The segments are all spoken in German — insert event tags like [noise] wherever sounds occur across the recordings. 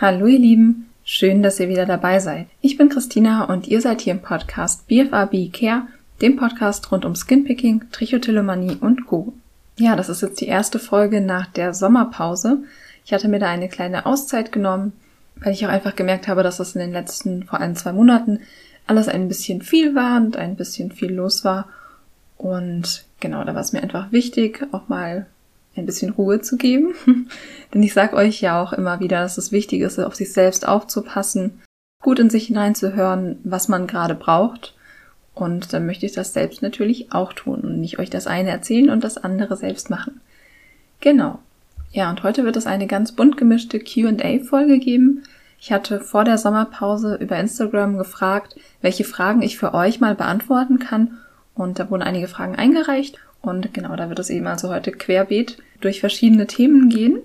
Hallo ihr Lieben, schön, dass ihr wieder dabei seid. Ich bin Christina und ihr seid hier im Podcast BFAB Care, dem Podcast rund um Skinpicking, Trichotillomanie und Co. Ja, das ist jetzt die erste Folge nach der Sommerpause. Ich hatte mir da eine kleine Auszeit genommen, weil ich auch einfach gemerkt habe, dass das in den letzten vor allem zwei Monaten alles ein bisschen viel war und ein bisschen viel los war. Und genau, da war es mir einfach wichtig, auch mal ein bisschen Ruhe zu geben. [laughs] Denn ich sage euch ja auch immer wieder, dass es wichtig ist, auf sich selbst aufzupassen, gut in sich hineinzuhören, was man gerade braucht. Und dann möchte ich das selbst natürlich auch tun und nicht euch das eine erzählen und das andere selbst machen. Genau. Ja, und heute wird es eine ganz bunt gemischte QA-Folge geben. Ich hatte vor der Sommerpause über Instagram gefragt, welche Fragen ich für euch mal beantworten kann. Und da wurden einige Fragen eingereicht. Und genau, da wird es eben also heute querbeet durch verschiedene Themen gehen.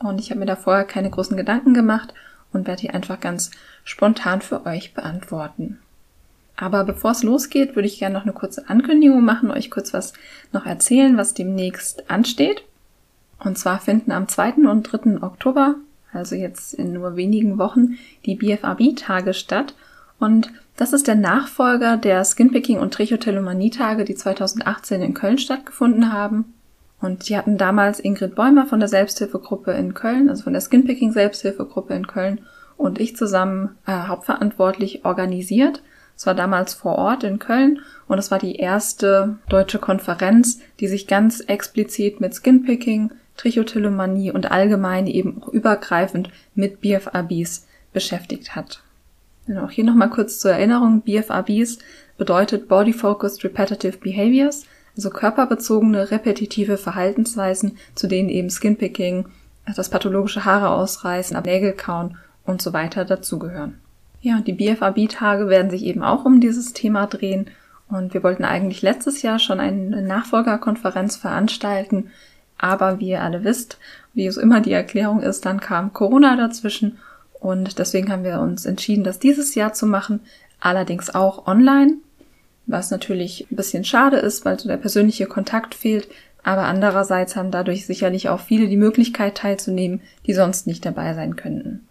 Und ich habe mir da vorher keine großen Gedanken gemacht und werde die einfach ganz spontan für euch beantworten. Aber bevor es losgeht, würde ich gerne noch eine kurze Ankündigung machen, euch kurz was noch erzählen, was demnächst ansteht. Und zwar finden am 2. und 3. Oktober, also jetzt in nur wenigen Wochen, die BFAB-Tage statt. Und das ist der Nachfolger der Skinpicking und Trichotillomanie-Tage, die 2018 in Köln stattgefunden haben. Und die hatten damals Ingrid Bäumer von der Selbsthilfegruppe in Köln, also von der Skinpicking Selbsthilfegruppe in Köln und ich zusammen äh, hauptverantwortlich organisiert. Es war damals vor Ort in Köln und es war die erste deutsche Konferenz, die sich ganz explizit mit Skinpicking, Trichotillomanie und allgemein eben auch übergreifend mit BFABs beschäftigt hat. Und auch hier nochmal kurz zur Erinnerung, BFABs bedeutet Body Focused Repetitive Behaviors, also körperbezogene, repetitive Verhaltensweisen, zu denen eben Skinpicking, das pathologische Haare ausreißen, Nägel kauen und so weiter dazugehören. Ja, und die BFAB-Tage werden sich eben auch um dieses Thema drehen. Und wir wollten eigentlich letztes Jahr schon eine Nachfolgerkonferenz veranstalten. Aber wie ihr alle wisst, wie es immer die Erklärung ist, dann kam Corona dazwischen. Und deswegen haben wir uns entschieden, das dieses Jahr zu machen. Allerdings auch online was natürlich ein bisschen schade ist, weil so der persönliche Kontakt fehlt. Aber andererseits haben dadurch sicherlich auch viele die Möglichkeit teilzunehmen, die sonst nicht dabei sein könnten.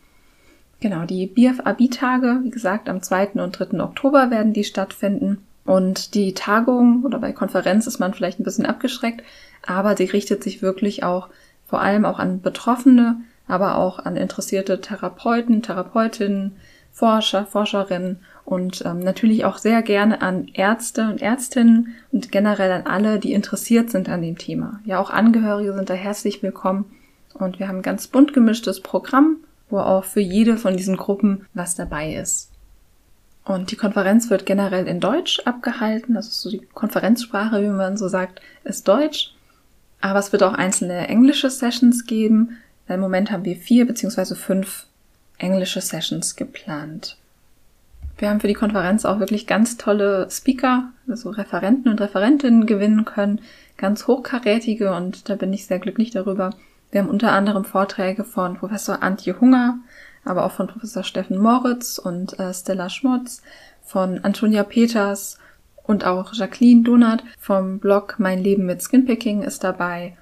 Genau, die BFAB-Tage, wie gesagt, am 2. und 3. Oktober werden die stattfinden. Und die Tagung oder bei Konferenz ist man vielleicht ein bisschen abgeschreckt, aber sie richtet sich wirklich auch vor allem auch an Betroffene, aber auch an interessierte Therapeuten, Therapeutinnen, Forscher, Forscherinnen und ähm, natürlich auch sehr gerne an Ärzte und Ärztinnen und generell an alle, die interessiert sind an dem Thema. Ja, auch Angehörige sind da herzlich willkommen und wir haben ein ganz bunt gemischtes Programm, wo auch für jede von diesen Gruppen was dabei ist. Und die Konferenz wird generell in Deutsch abgehalten, das ist so die Konferenzsprache, wie man so sagt, ist Deutsch. Aber es wird auch einzelne englische Sessions geben. Im Moment haben wir vier beziehungsweise fünf englische Sessions geplant. Wir haben für die Konferenz auch wirklich ganz tolle Speaker, also Referenten und Referentinnen gewinnen können, ganz hochkarätige und da bin ich sehr glücklich darüber. Wir haben unter anderem Vorträge von Professor Antje Hunger, aber auch von Professor Steffen Moritz und äh, Stella Schmutz, von Antonia Peters und auch Jacqueline Donat vom Blog Mein Leben mit Skinpicking ist dabei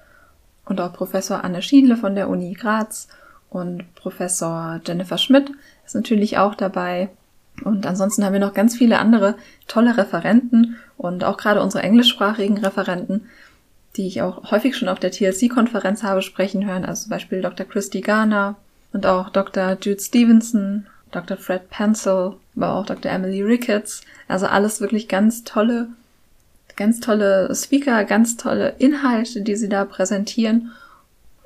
und auch Professor Anne Schiedle von der Uni Graz und Professor Jennifer Schmidt ist natürlich auch dabei und ansonsten haben wir noch ganz viele andere tolle Referenten und auch gerade unsere englischsprachigen Referenten, die ich auch häufig schon auf der TLC-Konferenz habe sprechen hören, also zum Beispiel Dr. Christy Garner und auch Dr. Jude Stevenson, Dr. Fred Pencil, aber auch Dr. Emily Ricketts. Also alles wirklich ganz tolle, ganz tolle Speaker, ganz tolle Inhalte, die sie da präsentieren.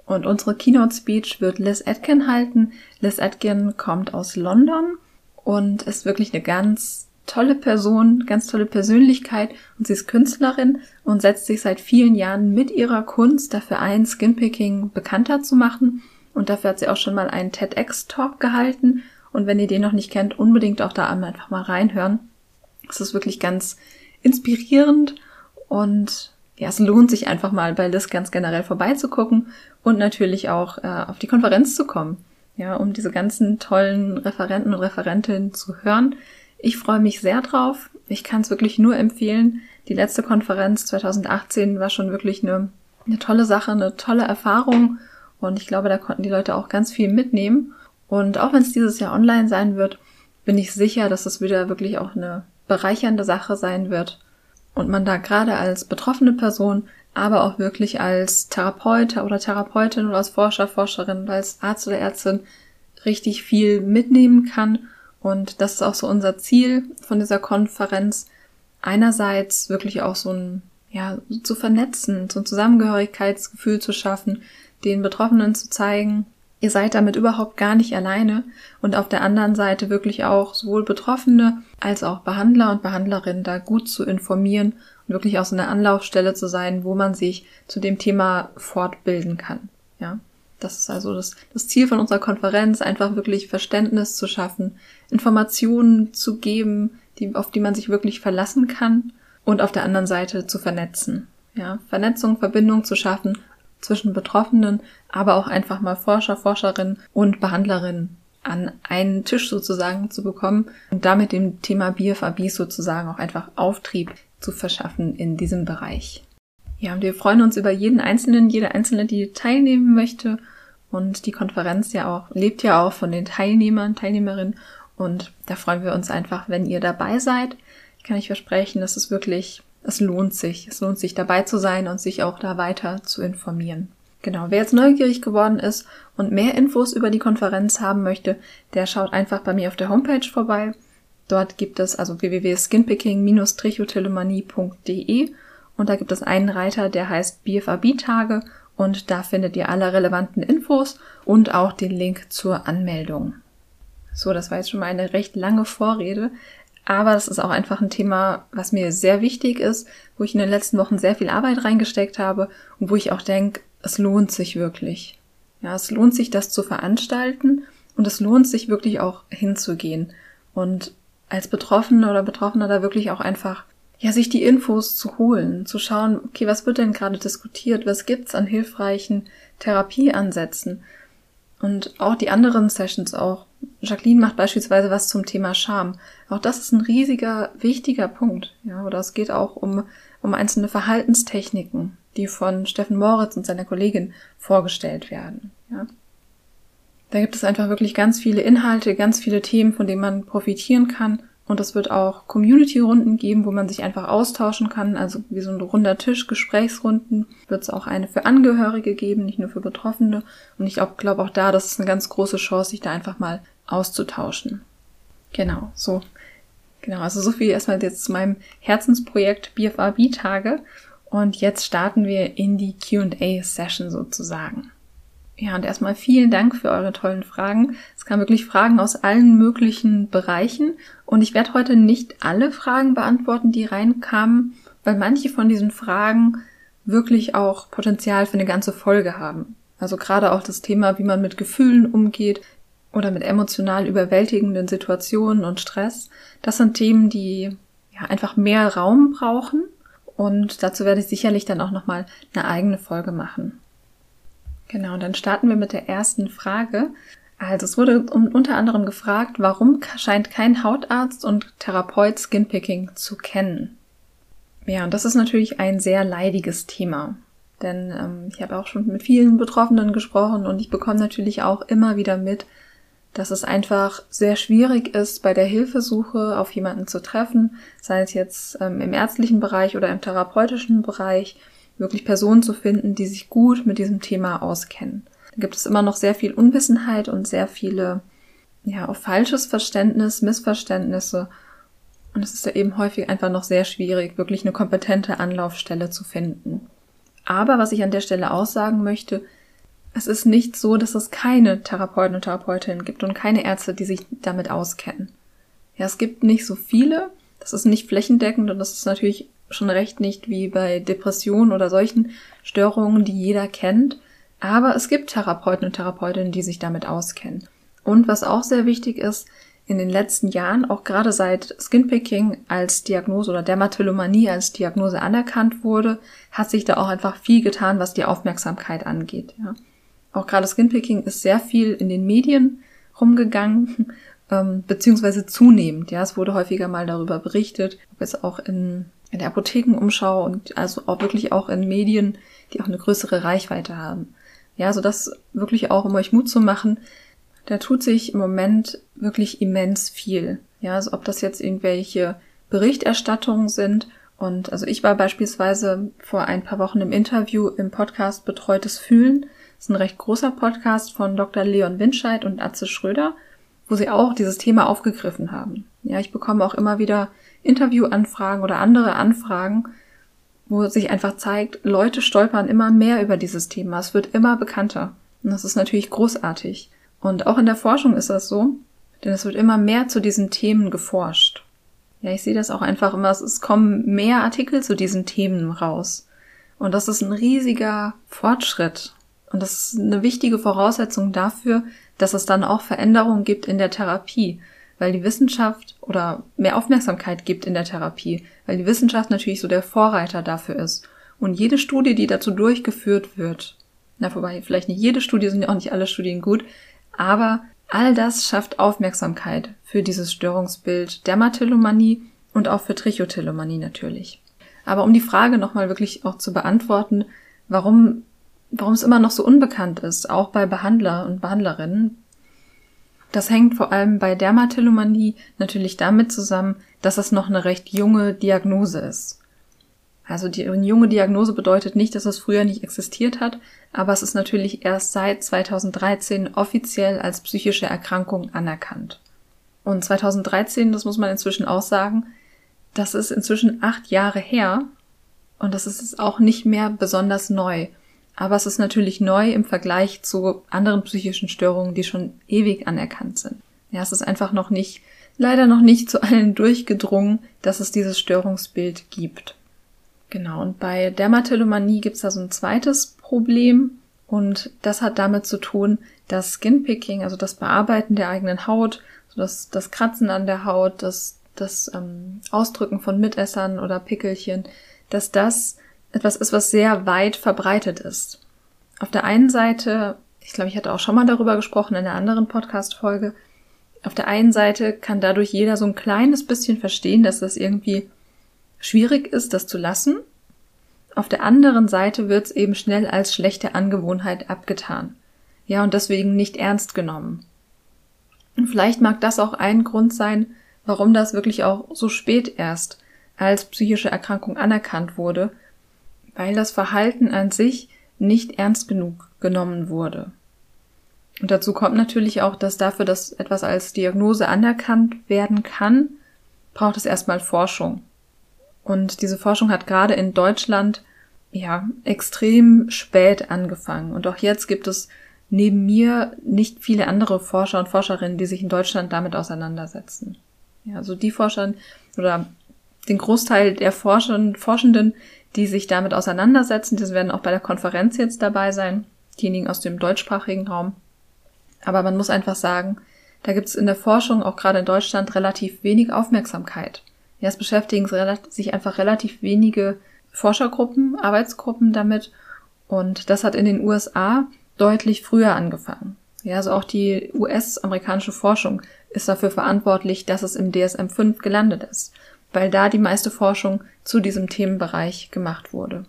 Und unsere Keynote Speech wird Liz Atkin halten. Liz Atkin kommt aus London und ist wirklich eine ganz tolle Person, ganz tolle Persönlichkeit und sie ist Künstlerin und setzt sich seit vielen Jahren mit ihrer Kunst dafür ein, Skinpicking bekannter zu machen und dafür hat sie auch schon mal einen TEDx-Talk gehalten und wenn ihr den noch nicht kennt, unbedingt auch da einfach mal reinhören. Es ist wirklich ganz inspirierend und ja, es lohnt sich einfach mal bei Liz ganz generell vorbeizugucken und natürlich auch äh, auf die Konferenz zu kommen ja, um diese ganzen tollen Referenten und Referentinnen zu hören. Ich freue mich sehr drauf. Ich kann es wirklich nur empfehlen. Die letzte Konferenz 2018 war schon wirklich eine, eine tolle Sache, eine tolle Erfahrung. Und ich glaube, da konnten die Leute auch ganz viel mitnehmen. Und auch wenn es dieses Jahr online sein wird, bin ich sicher, dass es wieder wirklich auch eine bereichernde Sache sein wird und man da gerade als betroffene Person, aber auch wirklich als Therapeut oder Therapeutin oder als Forscher, Forscherin, als Arzt oder Ärztin richtig viel mitnehmen kann. Und das ist auch so unser Ziel von dieser Konferenz. Einerseits wirklich auch so ein, ja, zu vernetzen, so ein Zusammengehörigkeitsgefühl zu schaffen, den Betroffenen zu zeigen, ihr seid damit überhaupt gar nicht alleine und auf der anderen Seite wirklich auch sowohl Betroffene als auch Behandler und Behandlerinnen da gut zu informieren und wirklich auch so eine Anlaufstelle zu sein, wo man sich zu dem Thema fortbilden kann. Ja. Das ist also das, das Ziel von unserer Konferenz, einfach wirklich Verständnis zu schaffen, Informationen zu geben, die, auf die man sich wirklich verlassen kann und auf der anderen Seite zu vernetzen. Ja, Vernetzung, Verbindung zu schaffen zwischen Betroffenen, aber auch einfach mal Forscher, Forscherinnen und Behandlerinnen an einen Tisch sozusagen zu bekommen und damit dem Thema BFAB sozusagen auch einfach Auftrieb zu verschaffen in diesem Bereich. Ja, und wir freuen uns über jeden Einzelnen, jede Einzelne, die teilnehmen möchte. Und die Konferenz ja auch, lebt ja auch von den Teilnehmern, Teilnehmerinnen. Und da freuen wir uns einfach, wenn ihr dabei seid. Ich kann euch versprechen, dass es wirklich es lohnt sich. Es lohnt sich dabei zu sein und sich auch da weiter zu informieren. Genau, wer jetzt neugierig geworden ist und mehr Infos über die Konferenz haben möchte, der schaut einfach bei mir auf der Homepage vorbei. Dort gibt es also www.skinpicking-trichotillomanie.de und da gibt es einen Reiter, der heißt BFAB-Tage und da findet ihr alle relevanten Infos und auch den Link zur Anmeldung. So, das war jetzt schon mal eine recht lange Vorrede. Aber das ist auch einfach ein Thema, was mir sehr wichtig ist, wo ich in den letzten Wochen sehr viel Arbeit reingesteckt habe und wo ich auch denke, es lohnt sich wirklich. Ja, es lohnt sich, das zu veranstalten und es lohnt sich wirklich auch hinzugehen und als Betroffene oder Betroffener da wirklich auch einfach ja, sich die Infos zu holen, zu schauen, okay, was wird denn gerade diskutiert, was gibt's an hilfreichen Therapieansätzen und auch die anderen Sessions auch Jacqueline macht beispielsweise was zum Thema Scham. Auch das ist ein riesiger, wichtiger Punkt. Ja, oder es geht auch um, um einzelne Verhaltenstechniken, die von Steffen Moritz und seiner Kollegin vorgestellt werden. Ja. Da gibt es einfach wirklich ganz viele Inhalte, ganz viele Themen, von denen man profitieren kann. Und es wird auch Community-Runden geben, wo man sich einfach austauschen kann. Also wie so ein runder Tisch, Gesprächsrunden. Wird es auch eine für Angehörige geben, nicht nur für Betroffene. Und ich glaube auch da, das ist eine ganz große Chance, sich da einfach mal auszutauschen. Genau, so. Genau, also so viel erstmal jetzt zu meinem Herzensprojekt BFRB-Tage. Und jetzt starten wir in die Q&A-Session sozusagen. Ja, und erstmal vielen Dank für eure tollen Fragen. Es kamen wirklich Fragen aus allen möglichen Bereichen und ich werde heute nicht alle Fragen beantworten, die reinkamen, weil manche von diesen Fragen wirklich auch Potenzial für eine ganze Folge haben. Also gerade auch das Thema, wie man mit Gefühlen umgeht oder mit emotional überwältigenden Situationen und Stress. Das sind Themen, die ja einfach mehr Raum brauchen und dazu werde ich sicherlich dann auch nochmal eine eigene Folge machen. Genau, dann starten wir mit der ersten Frage. Also es wurde unter anderem gefragt, warum scheint kein Hautarzt und Therapeut Skinpicking zu kennen? Ja, und das ist natürlich ein sehr leidiges Thema. Denn ähm, ich habe auch schon mit vielen Betroffenen gesprochen und ich bekomme natürlich auch immer wieder mit, dass es einfach sehr schwierig ist, bei der Hilfesuche auf jemanden zu treffen, sei es jetzt ähm, im ärztlichen Bereich oder im therapeutischen Bereich, wirklich Personen zu finden, die sich gut mit diesem Thema auskennen. Da gibt es immer noch sehr viel Unwissenheit und sehr viele, ja, auch falsches Verständnis, Missverständnisse. Und es ist ja eben häufig einfach noch sehr schwierig, wirklich eine kompetente Anlaufstelle zu finden. Aber was ich an der Stelle aussagen möchte, es ist nicht so, dass es keine Therapeuten und Therapeutinnen gibt und keine Ärzte, die sich damit auskennen. Ja, es gibt nicht so viele, das ist nicht flächendeckend und das ist natürlich schon recht nicht wie bei Depressionen oder solchen Störungen, die jeder kennt. Aber es gibt Therapeuten und Therapeutinnen, die sich damit auskennen. Und was auch sehr wichtig ist, in den letzten Jahren, auch gerade seit Skinpicking als Diagnose oder Dermatillomanie als Diagnose anerkannt wurde, hat sich da auch einfach viel getan, was die Aufmerksamkeit angeht. Ja. Auch gerade Skinpicking ist sehr viel in den Medien rumgegangen, [laughs] ähm, beziehungsweise zunehmend. Ja, es wurde häufiger mal darüber berichtet, ob es auch in in der Apothekenumschau und also auch wirklich auch in Medien, die auch eine größere Reichweite haben. Ja, so das wirklich auch, um euch Mut zu machen, da tut sich im Moment wirklich immens viel. Ja, also ob das jetzt irgendwelche Berichterstattungen sind. Und also ich war beispielsweise vor ein paar Wochen im Interview im Podcast Betreutes Fühlen. Das ist ein recht großer Podcast von Dr. Leon Winscheid und Atze Schröder, wo sie auch dieses Thema aufgegriffen haben. Ja, ich bekomme auch immer wieder Interviewanfragen oder andere Anfragen, wo sich einfach zeigt, Leute stolpern immer mehr über dieses Thema. Es wird immer bekannter. Und das ist natürlich großartig. Und auch in der Forschung ist das so, denn es wird immer mehr zu diesen Themen geforscht. Ja, ich sehe das auch einfach immer, es kommen mehr Artikel zu diesen Themen raus. Und das ist ein riesiger Fortschritt. Und das ist eine wichtige Voraussetzung dafür, dass es dann auch Veränderungen gibt in der Therapie, weil die Wissenschaft oder mehr Aufmerksamkeit gibt in der Therapie, weil die Wissenschaft natürlich so der Vorreiter dafür ist. Und jede Studie, die dazu durchgeführt wird, na vorbei, vielleicht nicht jede Studie, sind ja auch nicht alle Studien gut, aber all das schafft Aufmerksamkeit für dieses Störungsbild Dermatillomanie und auch für Trichotillomanie natürlich. Aber um die Frage nochmal wirklich auch zu beantworten, warum, warum es immer noch so unbekannt ist, auch bei Behandler und Behandlerinnen, das hängt vor allem bei Dermatillomanie natürlich damit zusammen, dass es noch eine recht junge Diagnose ist. Also die junge Diagnose bedeutet nicht, dass es früher nicht existiert hat, aber es ist natürlich erst seit 2013 offiziell als psychische Erkrankung anerkannt. Und 2013, das muss man inzwischen auch sagen, das ist inzwischen acht Jahre her und das ist auch nicht mehr besonders neu. Aber es ist natürlich neu im Vergleich zu anderen psychischen Störungen, die schon ewig anerkannt sind. Ja, es ist einfach noch nicht, leider noch nicht zu allen durchgedrungen, dass es dieses Störungsbild gibt. Genau, und bei Dermatillomanie gibt es da so ein zweites Problem und das hat damit zu tun, dass Skinpicking, also das Bearbeiten der eigenen Haut, so das, das Kratzen an der Haut, das, das ähm, Ausdrücken von Mitessern oder Pickelchen, dass das etwas ist, was sehr weit verbreitet ist. Auf der einen Seite, ich glaube, ich hatte auch schon mal darüber gesprochen in einer anderen Podcast-Folge, auf der einen Seite kann dadurch jeder so ein kleines bisschen verstehen, dass das irgendwie schwierig ist, das zu lassen. Auf der anderen Seite wird es eben schnell als schlechte Angewohnheit abgetan. Ja, und deswegen nicht ernst genommen. Und vielleicht mag das auch ein Grund sein, warum das wirklich auch so spät erst als psychische Erkrankung anerkannt wurde, weil das Verhalten an sich nicht ernst genug genommen wurde. Und dazu kommt natürlich auch, dass dafür, dass etwas als Diagnose anerkannt werden kann, braucht es erstmal Forschung. Und diese Forschung hat gerade in Deutschland ja extrem spät angefangen. Und auch jetzt gibt es neben mir nicht viele andere Forscher und Forscherinnen, die sich in Deutschland damit auseinandersetzen. Ja, also die Forscher oder den Großteil der Forschenden, Forschenden, die sich damit auseinandersetzen, die werden auch bei der Konferenz jetzt dabei sein, diejenigen aus dem deutschsprachigen Raum. Aber man muss einfach sagen, da gibt es in der Forschung, auch gerade in Deutschland, relativ wenig Aufmerksamkeit. Ja, es beschäftigen sich einfach relativ wenige Forschergruppen, Arbeitsgruppen damit. Und das hat in den USA deutlich früher angefangen. Ja, also auch die US-amerikanische Forschung ist dafür verantwortlich, dass es im DSM-5 gelandet ist, weil da die meiste Forschung zu diesem Themenbereich gemacht wurde.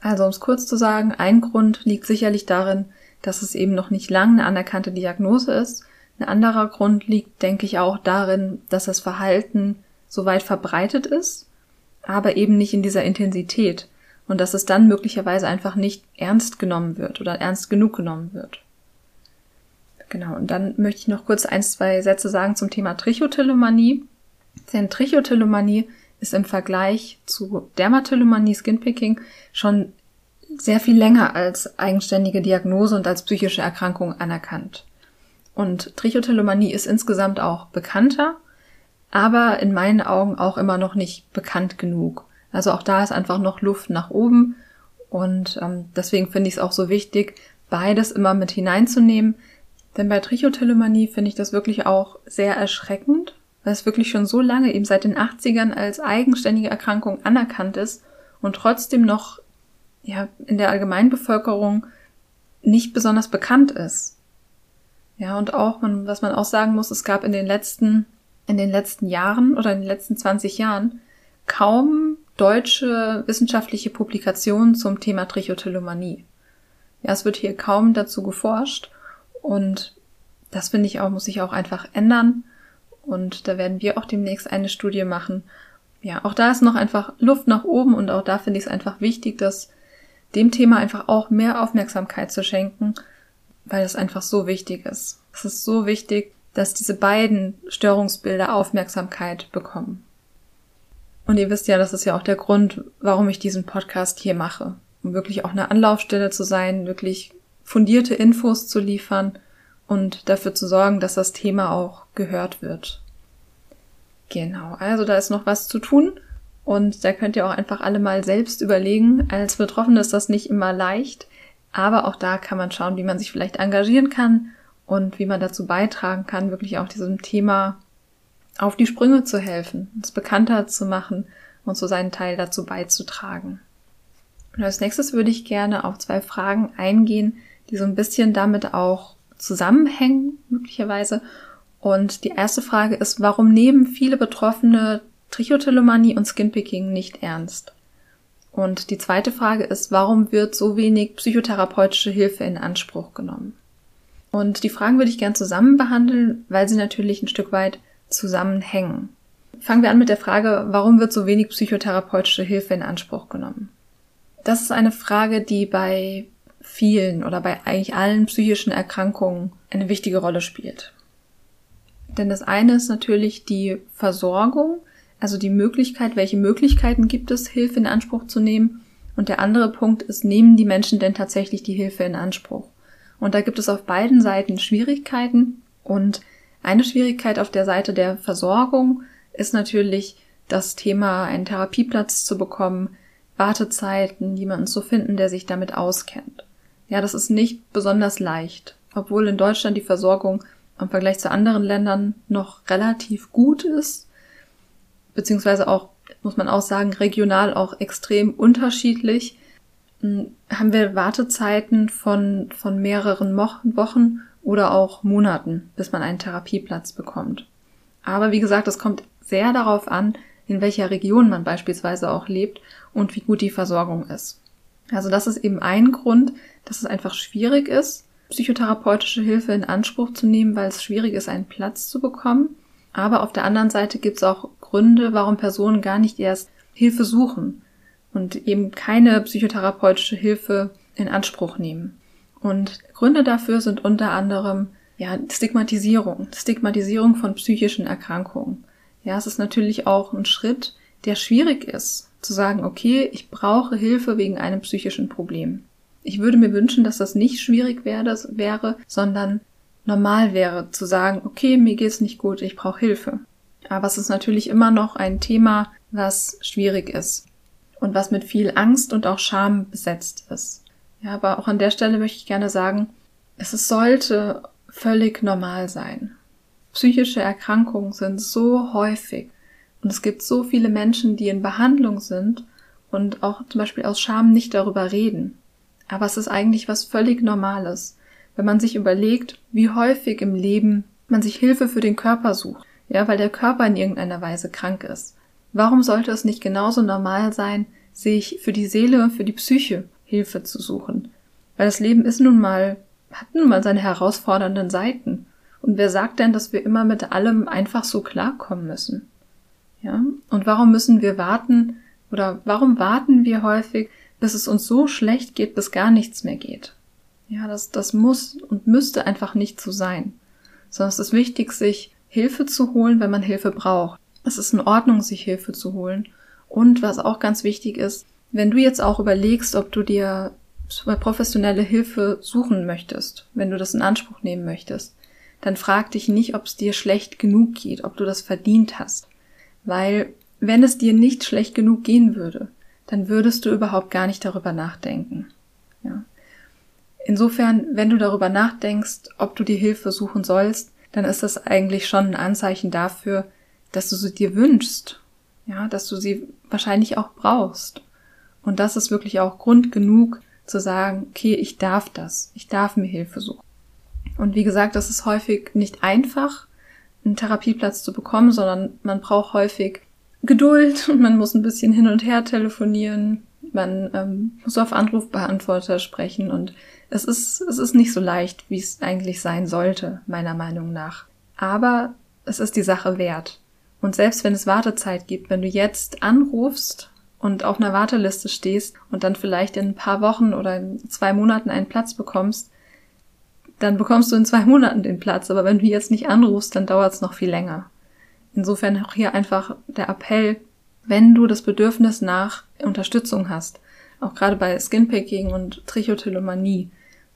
Also um es kurz zu sagen, ein Grund liegt sicherlich darin, dass es eben noch nicht lang eine anerkannte Diagnose ist. Ein anderer Grund liegt, denke ich, auch darin, dass das Verhalten so weit verbreitet ist, aber eben nicht in dieser Intensität und dass es dann möglicherweise einfach nicht ernst genommen wird oder ernst genug genommen wird. Genau, und dann möchte ich noch kurz ein, zwei Sätze sagen zum Thema Trichotillomanie. Denn Trichotillomanie ist im Vergleich zu Dermatillomanie, Skinpicking, schon sehr viel länger als eigenständige Diagnose und als psychische Erkrankung anerkannt. Und Trichotillomanie ist insgesamt auch bekannter aber in meinen Augen auch immer noch nicht bekannt genug. Also auch da ist einfach noch Luft nach oben und ähm, deswegen finde ich es auch so wichtig, beides immer mit hineinzunehmen. Denn bei Trichotillomanie finde ich das wirklich auch sehr erschreckend, weil es wirklich schon so lange eben seit den 80ern als eigenständige Erkrankung anerkannt ist und trotzdem noch ja in der Allgemeinbevölkerung nicht besonders bekannt ist. Ja, und auch, was man auch sagen muss, es gab in den letzten in den letzten Jahren oder in den letzten 20 Jahren kaum deutsche wissenschaftliche Publikationen zum Thema Trichotillomanie. Ja, es wird hier kaum dazu geforscht und das finde ich auch, muss sich auch einfach ändern. Und da werden wir auch demnächst eine Studie machen. Ja, auch da ist noch einfach Luft nach oben und auch da finde ich es einfach wichtig, dass dem Thema einfach auch mehr Aufmerksamkeit zu schenken, weil es einfach so wichtig ist. Es ist so wichtig, dass diese beiden Störungsbilder Aufmerksamkeit bekommen. Und ihr wisst ja, das ist ja auch der Grund, warum ich diesen Podcast hier mache. Um wirklich auch eine Anlaufstelle zu sein, wirklich fundierte Infos zu liefern und dafür zu sorgen, dass das Thema auch gehört wird. Genau, also da ist noch was zu tun und da könnt ihr auch einfach alle mal selbst überlegen. Als Betroffene ist das nicht immer leicht, aber auch da kann man schauen, wie man sich vielleicht engagieren kann und wie man dazu beitragen kann, wirklich auch diesem Thema auf die Sprünge zu helfen, es bekannter zu machen und so seinen Teil dazu beizutragen. Und als nächstes würde ich gerne auf zwei Fragen eingehen, die so ein bisschen damit auch zusammenhängen, möglicherweise. Und die erste Frage ist, warum nehmen viele Betroffene Trichotillomanie und Skinpicking nicht ernst? Und die zweite Frage ist, warum wird so wenig psychotherapeutische Hilfe in Anspruch genommen? Und die Fragen würde ich gern zusammen behandeln, weil sie natürlich ein Stück weit zusammenhängen. Fangen wir an mit der Frage, warum wird so wenig psychotherapeutische Hilfe in Anspruch genommen? Das ist eine Frage, die bei vielen oder bei eigentlich allen psychischen Erkrankungen eine wichtige Rolle spielt. Denn das eine ist natürlich die Versorgung, also die Möglichkeit, welche Möglichkeiten gibt es, Hilfe in Anspruch zu nehmen. Und der andere Punkt ist, nehmen die Menschen denn tatsächlich die Hilfe in Anspruch? Und da gibt es auf beiden Seiten Schwierigkeiten. Und eine Schwierigkeit auf der Seite der Versorgung ist natürlich das Thema, einen Therapieplatz zu bekommen, Wartezeiten, jemanden zu finden, der sich damit auskennt. Ja, das ist nicht besonders leicht, obwohl in Deutschland die Versorgung im Vergleich zu anderen Ländern noch relativ gut ist, beziehungsweise auch, muss man auch sagen, regional auch extrem unterschiedlich, hm, haben wir Wartezeiten von, von mehreren Wochen oder auch Monaten, bis man einen Therapieplatz bekommt. Aber wie gesagt, es kommt sehr darauf an, in welcher Region man beispielsweise auch lebt und wie gut die Versorgung ist. Also das ist eben ein Grund, dass es einfach schwierig ist, psychotherapeutische Hilfe in Anspruch zu nehmen, weil es schwierig ist, einen Platz zu bekommen. Aber auf der anderen Seite gibt es auch Gründe, warum Personen gar nicht erst Hilfe suchen und eben keine psychotherapeutische Hilfe in Anspruch nehmen. Und Gründe dafür sind unter anderem ja, Stigmatisierung, Stigmatisierung von psychischen Erkrankungen. Ja, es ist natürlich auch ein Schritt, der schwierig ist, zu sagen, okay, ich brauche Hilfe wegen einem psychischen Problem. Ich würde mir wünschen, dass das nicht schwierig wäre, wäre sondern normal wäre zu sagen, okay, mir geht's nicht gut, ich brauche Hilfe. Aber es ist natürlich immer noch ein Thema, was schwierig ist und was mit viel Angst und auch Scham besetzt ist. Ja, aber auch an der Stelle möchte ich gerne sagen, es sollte völlig normal sein. Psychische Erkrankungen sind so häufig und es gibt so viele Menschen, die in Behandlung sind und auch zum Beispiel aus Scham nicht darüber reden. Aber es ist eigentlich was völlig Normales, wenn man sich überlegt, wie häufig im Leben man sich Hilfe für den Körper sucht, ja, weil der Körper in irgendeiner Weise krank ist. Warum sollte es nicht genauso normal sein, sich für die Seele und für die Psyche Hilfe zu suchen? Weil das Leben ist nun mal, hat nun mal seine herausfordernden Seiten. Und wer sagt denn, dass wir immer mit allem einfach so klarkommen müssen? Ja? Und warum müssen wir warten oder warum warten wir häufig, bis es uns so schlecht geht, bis gar nichts mehr geht. Ja, das, das muss und müsste einfach nicht so sein. Sondern es ist wichtig, sich Hilfe zu holen, wenn man Hilfe braucht. Es ist in Ordnung, sich Hilfe zu holen. Und was auch ganz wichtig ist, wenn du jetzt auch überlegst, ob du dir professionelle Hilfe suchen möchtest, wenn du das in Anspruch nehmen möchtest, dann frag dich nicht, ob es dir schlecht genug geht, ob du das verdient hast. Weil wenn es dir nicht schlecht genug gehen würde, dann würdest du überhaupt gar nicht darüber nachdenken. Ja. Insofern, wenn du darüber nachdenkst, ob du die Hilfe suchen sollst, dann ist das eigentlich schon ein Anzeichen dafür, dass du sie dir wünschst, ja, dass du sie wahrscheinlich auch brauchst. Und das ist wirklich auch Grund genug zu sagen, okay, ich darf das, ich darf mir Hilfe suchen. Und wie gesagt, das ist häufig nicht einfach, einen Therapieplatz zu bekommen, sondern man braucht häufig Geduld und man muss ein bisschen hin und her telefonieren. man ähm, muss auf Anrufbeantworter sprechen und es ist, es ist nicht so leicht, wie es eigentlich sein sollte, meiner Meinung nach. Aber es ist die Sache wert. Und selbst wenn es Wartezeit gibt, wenn du jetzt anrufst und auf einer Warteliste stehst und dann vielleicht in ein paar Wochen oder in zwei Monaten einen Platz bekommst, dann bekommst du in zwei Monaten den Platz. Aber wenn du jetzt nicht anrufst, dann dauert es noch viel länger. Insofern auch hier einfach der Appell, wenn du das Bedürfnis nach Unterstützung hast, auch gerade bei Skinpicking und Trichotillomanie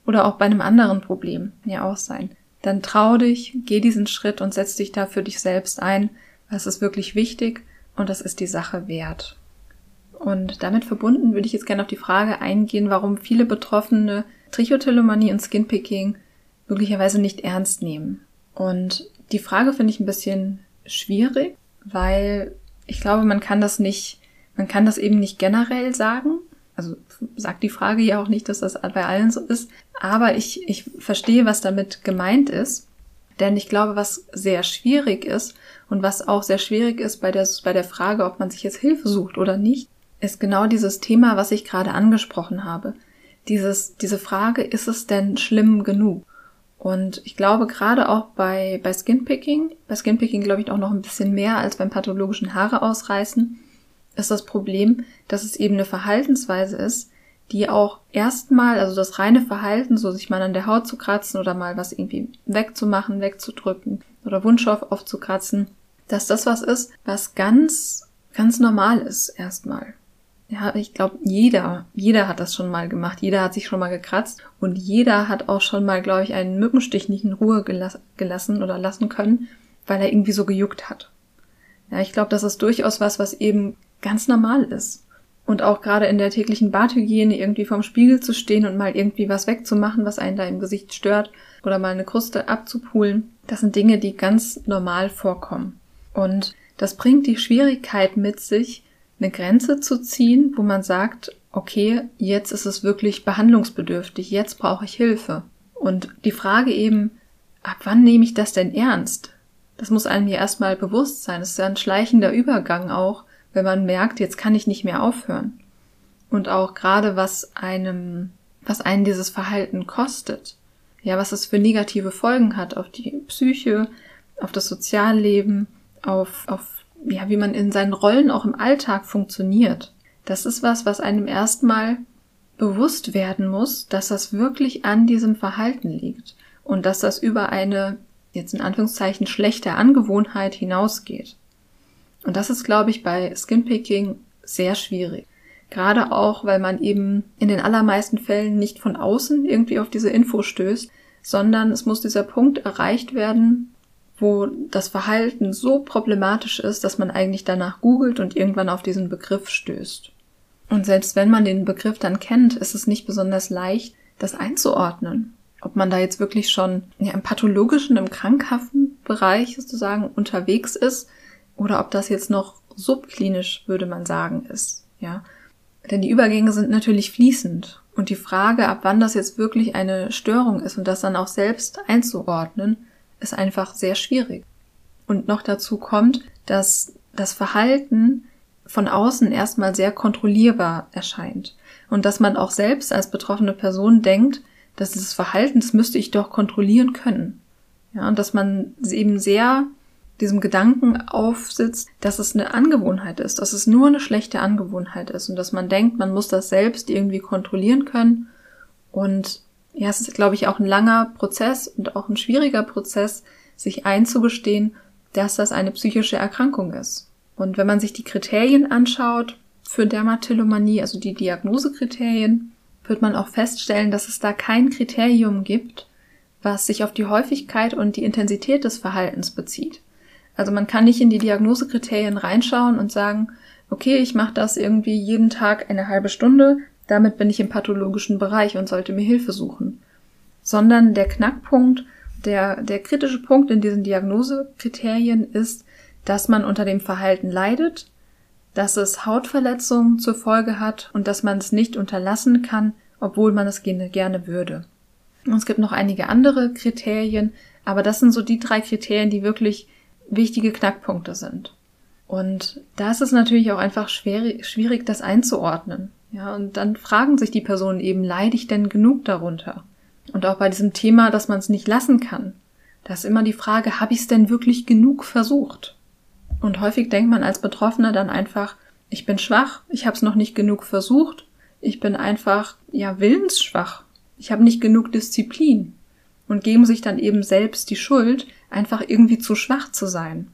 oder auch bei einem anderen Problem, ja auch sein, dann trau dich, geh diesen Schritt und setz dich da für dich selbst ein. Das ist wirklich wichtig und das ist die Sache wert. Und damit verbunden würde ich jetzt gerne auf die Frage eingehen, warum viele Betroffene Trichotillomanie und Skinpicking möglicherweise nicht ernst nehmen. Und die Frage finde ich ein bisschen schwierig, weil ich glaube, man kann das nicht, man kann das eben nicht generell sagen. Also sagt die Frage ja auch nicht, dass das bei allen so ist. Aber ich, ich verstehe, was damit gemeint ist. Denn ich glaube, was sehr schwierig ist und was auch sehr schwierig ist bei der, bei der Frage, ob man sich jetzt Hilfe sucht oder nicht, ist genau dieses Thema, was ich gerade angesprochen habe. Dieses, diese Frage, ist es denn schlimm genug? Und ich glaube gerade auch bei, bei Skinpicking, bei Skinpicking glaube ich auch noch ein bisschen mehr als beim pathologischen Haare ausreißen, ist das Problem, dass es eben eine Verhaltensweise ist, die auch erstmal, also das reine Verhalten, so sich mal an der Haut zu kratzen oder mal was irgendwie wegzumachen, wegzudrücken oder Wundschauf aufzukratzen, dass das was ist, was ganz, ganz normal ist erstmal. Ja, ich glaube, jeder, jeder hat das schon mal gemacht. Jeder hat sich schon mal gekratzt und jeder hat auch schon mal, glaube ich, einen Mückenstich nicht in Ruhe gelass gelassen oder lassen können, weil er irgendwie so gejuckt hat. Ja, ich glaube, das ist durchaus was, was eben ganz normal ist. Und auch gerade in der täglichen Badhygiene irgendwie vorm Spiegel zu stehen und mal irgendwie was wegzumachen, was einen da im Gesicht stört oder mal eine Kruste abzupulen, das sind Dinge, die ganz normal vorkommen. Und das bringt die Schwierigkeit mit sich, eine Grenze zu ziehen, wo man sagt, okay, jetzt ist es wirklich behandlungsbedürftig, jetzt brauche ich Hilfe. Und die Frage eben, ab wann nehme ich das denn ernst? Das muss einem ja erstmal bewusst sein. Es ist ja ein schleichender Übergang auch, wenn man merkt, jetzt kann ich nicht mehr aufhören. Und auch gerade was einem, was einen dieses Verhalten kostet. Ja, was es für negative Folgen hat auf die Psyche, auf das Sozialleben, auf, auf ja, wie man in seinen Rollen auch im Alltag funktioniert. Das ist was, was einem erstmal bewusst werden muss, dass das wirklich an diesem Verhalten liegt und dass das über eine, jetzt in Anführungszeichen, schlechte Angewohnheit hinausgeht. Und das ist, glaube ich, bei Skinpicking sehr schwierig. Gerade auch, weil man eben in den allermeisten Fällen nicht von außen irgendwie auf diese Info stößt, sondern es muss dieser Punkt erreicht werden, wo das Verhalten so problematisch ist, dass man eigentlich danach googelt und irgendwann auf diesen Begriff stößt. Und selbst wenn man den Begriff dann kennt, ist es nicht besonders leicht, das einzuordnen. Ob man da jetzt wirklich schon ja, im pathologischen, im krankhaften Bereich sozusagen unterwegs ist oder ob das jetzt noch subklinisch, würde man sagen, ist, ja. Denn die Übergänge sind natürlich fließend. Und die Frage, ab wann das jetzt wirklich eine Störung ist und das dann auch selbst einzuordnen, ist einfach sehr schwierig. Und noch dazu kommt, dass das Verhalten von außen erstmal sehr kontrollierbar erscheint. Und dass man auch selbst als betroffene Person denkt, dass dieses Verhalten, das müsste ich doch kontrollieren können. Ja, und dass man eben sehr diesem Gedanken aufsitzt, dass es eine Angewohnheit ist, dass es nur eine schlechte Angewohnheit ist und dass man denkt, man muss das selbst irgendwie kontrollieren können und ja, es ist, glaube ich, auch ein langer Prozess und auch ein schwieriger Prozess, sich einzugestehen, dass das eine psychische Erkrankung ist. Und wenn man sich die Kriterien anschaut für Dermatillomanie, also die Diagnosekriterien, wird man auch feststellen, dass es da kein Kriterium gibt, was sich auf die Häufigkeit und die Intensität des Verhaltens bezieht. Also man kann nicht in die Diagnosekriterien reinschauen und sagen, okay, ich mache das irgendwie jeden Tag eine halbe Stunde, damit bin ich im pathologischen Bereich und sollte mir Hilfe suchen. Sondern der Knackpunkt, der, der kritische Punkt in diesen Diagnosekriterien ist, dass man unter dem Verhalten leidet, dass es Hautverletzungen zur Folge hat und dass man es nicht unterlassen kann, obwohl man es gerne würde. Und es gibt noch einige andere Kriterien, aber das sind so die drei Kriterien, die wirklich wichtige Knackpunkte sind. Und da ist es natürlich auch einfach schwer, schwierig, das einzuordnen. Ja, und dann fragen sich die Personen eben, leide ich denn genug darunter? Und auch bei diesem Thema, dass man es nicht lassen kann. Da ist immer die Frage, habe ich es denn wirklich genug versucht? Und häufig denkt man als Betroffener dann einfach, ich bin schwach, ich habe es noch nicht genug versucht, ich bin einfach ja willensschwach, ich habe nicht genug Disziplin und geben sich dann eben selbst die Schuld, einfach irgendwie zu schwach zu sein.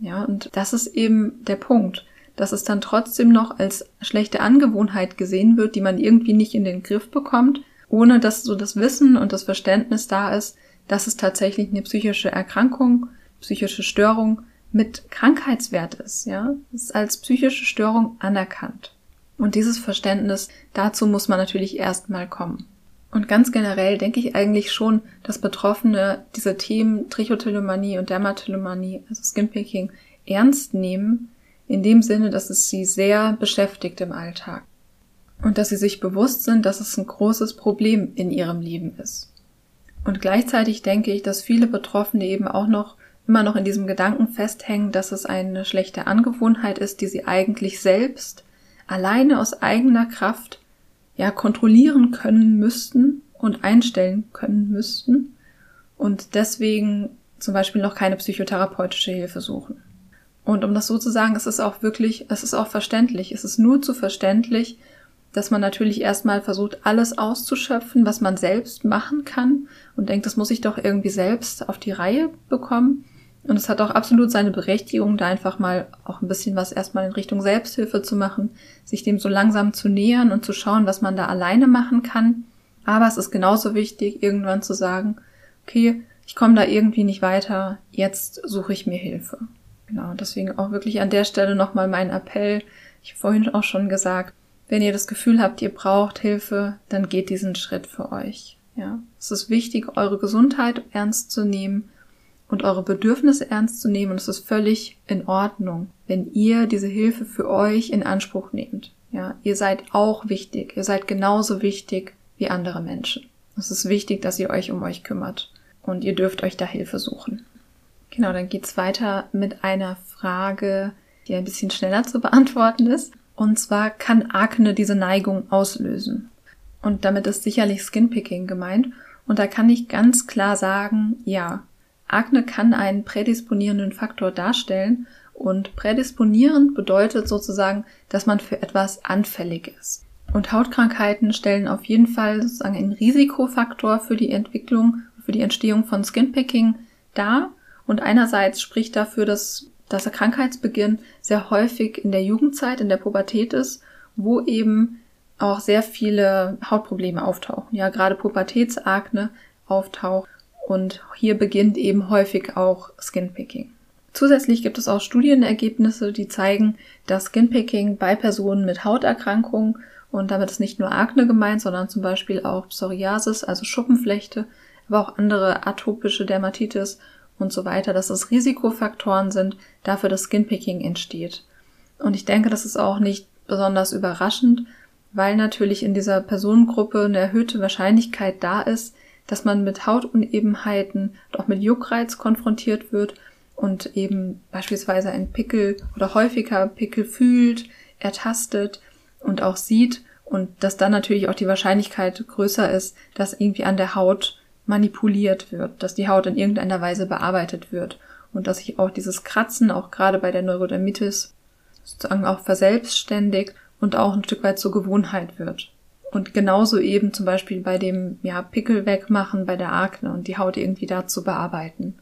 Ja, und das ist eben der Punkt, dass es dann trotzdem noch als schlechte Angewohnheit gesehen wird, die man irgendwie nicht in den Griff bekommt, ohne dass so das Wissen und das Verständnis da ist, dass es tatsächlich eine psychische Erkrankung, psychische Störung mit Krankheitswert ist, ja. Es ist als psychische Störung anerkannt. Und dieses Verständnis, dazu muss man natürlich erstmal kommen. Und ganz generell denke ich eigentlich schon, dass Betroffene diese Themen Trichotillomanie und Dermatillomanie, also Skinpicking, ernst nehmen, in dem Sinne, dass es sie sehr beschäftigt im Alltag. Und dass sie sich bewusst sind, dass es ein großes Problem in ihrem Leben ist. Und gleichzeitig denke ich, dass viele Betroffene eben auch noch immer noch in diesem Gedanken festhängen, dass es eine schlechte Angewohnheit ist, die sie eigentlich selbst alleine aus eigener Kraft ja kontrollieren können müssten und einstellen können müssten und deswegen zum Beispiel noch keine psychotherapeutische Hilfe suchen. Und um das so zu sagen, es ist auch wirklich, es ist auch verständlich. Es ist nur zu verständlich, dass man natürlich erstmal versucht, alles auszuschöpfen, was man selbst machen kann und denkt, das muss ich doch irgendwie selbst auf die Reihe bekommen. Und es hat auch absolut seine Berechtigung, da einfach mal auch ein bisschen was erstmal in Richtung Selbsthilfe zu machen, sich dem so langsam zu nähern und zu schauen, was man da alleine machen kann. Aber es ist genauso wichtig, irgendwann zu sagen, okay, ich komme da irgendwie nicht weiter, jetzt suche ich mir Hilfe. Genau, deswegen auch wirklich an der Stelle nochmal mein Appell. Ich habe vorhin auch schon gesagt, wenn ihr das Gefühl habt, ihr braucht Hilfe, dann geht diesen Schritt für euch. Ja, es ist wichtig, eure Gesundheit ernst zu nehmen und eure Bedürfnisse ernst zu nehmen. Und es ist völlig in Ordnung, wenn ihr diese Hilfe für euch in Anspruch nehmt. Ja, ihr seid auch wichtig. Ihr seid genauso wichtig wie andere Menschen. Es ist wichtig, dass ihr euch um euch kümmert. Und ihr dürft euch da Hilfe suchen. Genau, dann geht's weiter mit einer Frage, die ein bisschen schneller zu beantworten ist. Und zwar kann Akne diese Neigung auslösen. Und damit ist sicherlich Skinpicking gemeint. Und da kann ich ganz klar sagen, ja, Akne kann einen prädisponierenden Faktor darstellen und prädisponierend bedeutet sozusagen, dass man für etwas anfällig ist. Und Hautkrankheiten stellen auf jeden Fall sozusagen einen Risikofaktor für die Entwicklung, für die Entstehung von Skinpicking dar. Und einerseits spricht dafür, dass, dass der Krankheitsbeginn sehr häufig in der Jugendzeit, in der Pubertät ist, wo eben auch sehr viele Hautprobleme auftauchen. Ja, gerade Pubertätsakne auftaucht und hier beginnt eben häufig auch Skinpicking. Zusätzlich gibt es auch Studienergebnisse, die zeigen, dass Skinpicking bei Personen mit Hauterkrankungen und damit ist nicht nur Akne gemeint, sondern zum Beispiel auch Psoriasis, also Schuppenflechte, aber auch andere atopische Dermatitis und so weiter, dass es Risikofaktoren sind dafür, dass Skinpicking entsteht. Und ich denke, das ist auch nicht besonders überraschend, weil natürlich in dieser Personengruppe eine erhöhte Wahrscheinlichkeit da ist, dass man mit Hautunebenheiten und auch mit Juckreiz konfrontiert wird und eben beispielsweise ein Pickel oder häufiger Pickel fühlt, ertastet und auch sieht und dass dann natürlich auch die Wahrscheinlichkeit größer ist, dass irgendwie an der Haut manipuliert wird, dass die Haut in irgendeiner Weise bearbeitet wird und dass sich auch dieses Kratzen auch gerade bei der Neurodermitis sozusagen auch verselbstständigt und auch ein Stück weit zur Gewohnheit wird. Und genauso eben zum Beispiel bei dem ja, Pickel wegmachen, bei der Akne und die Haut irgendwie dazu bearbeiten.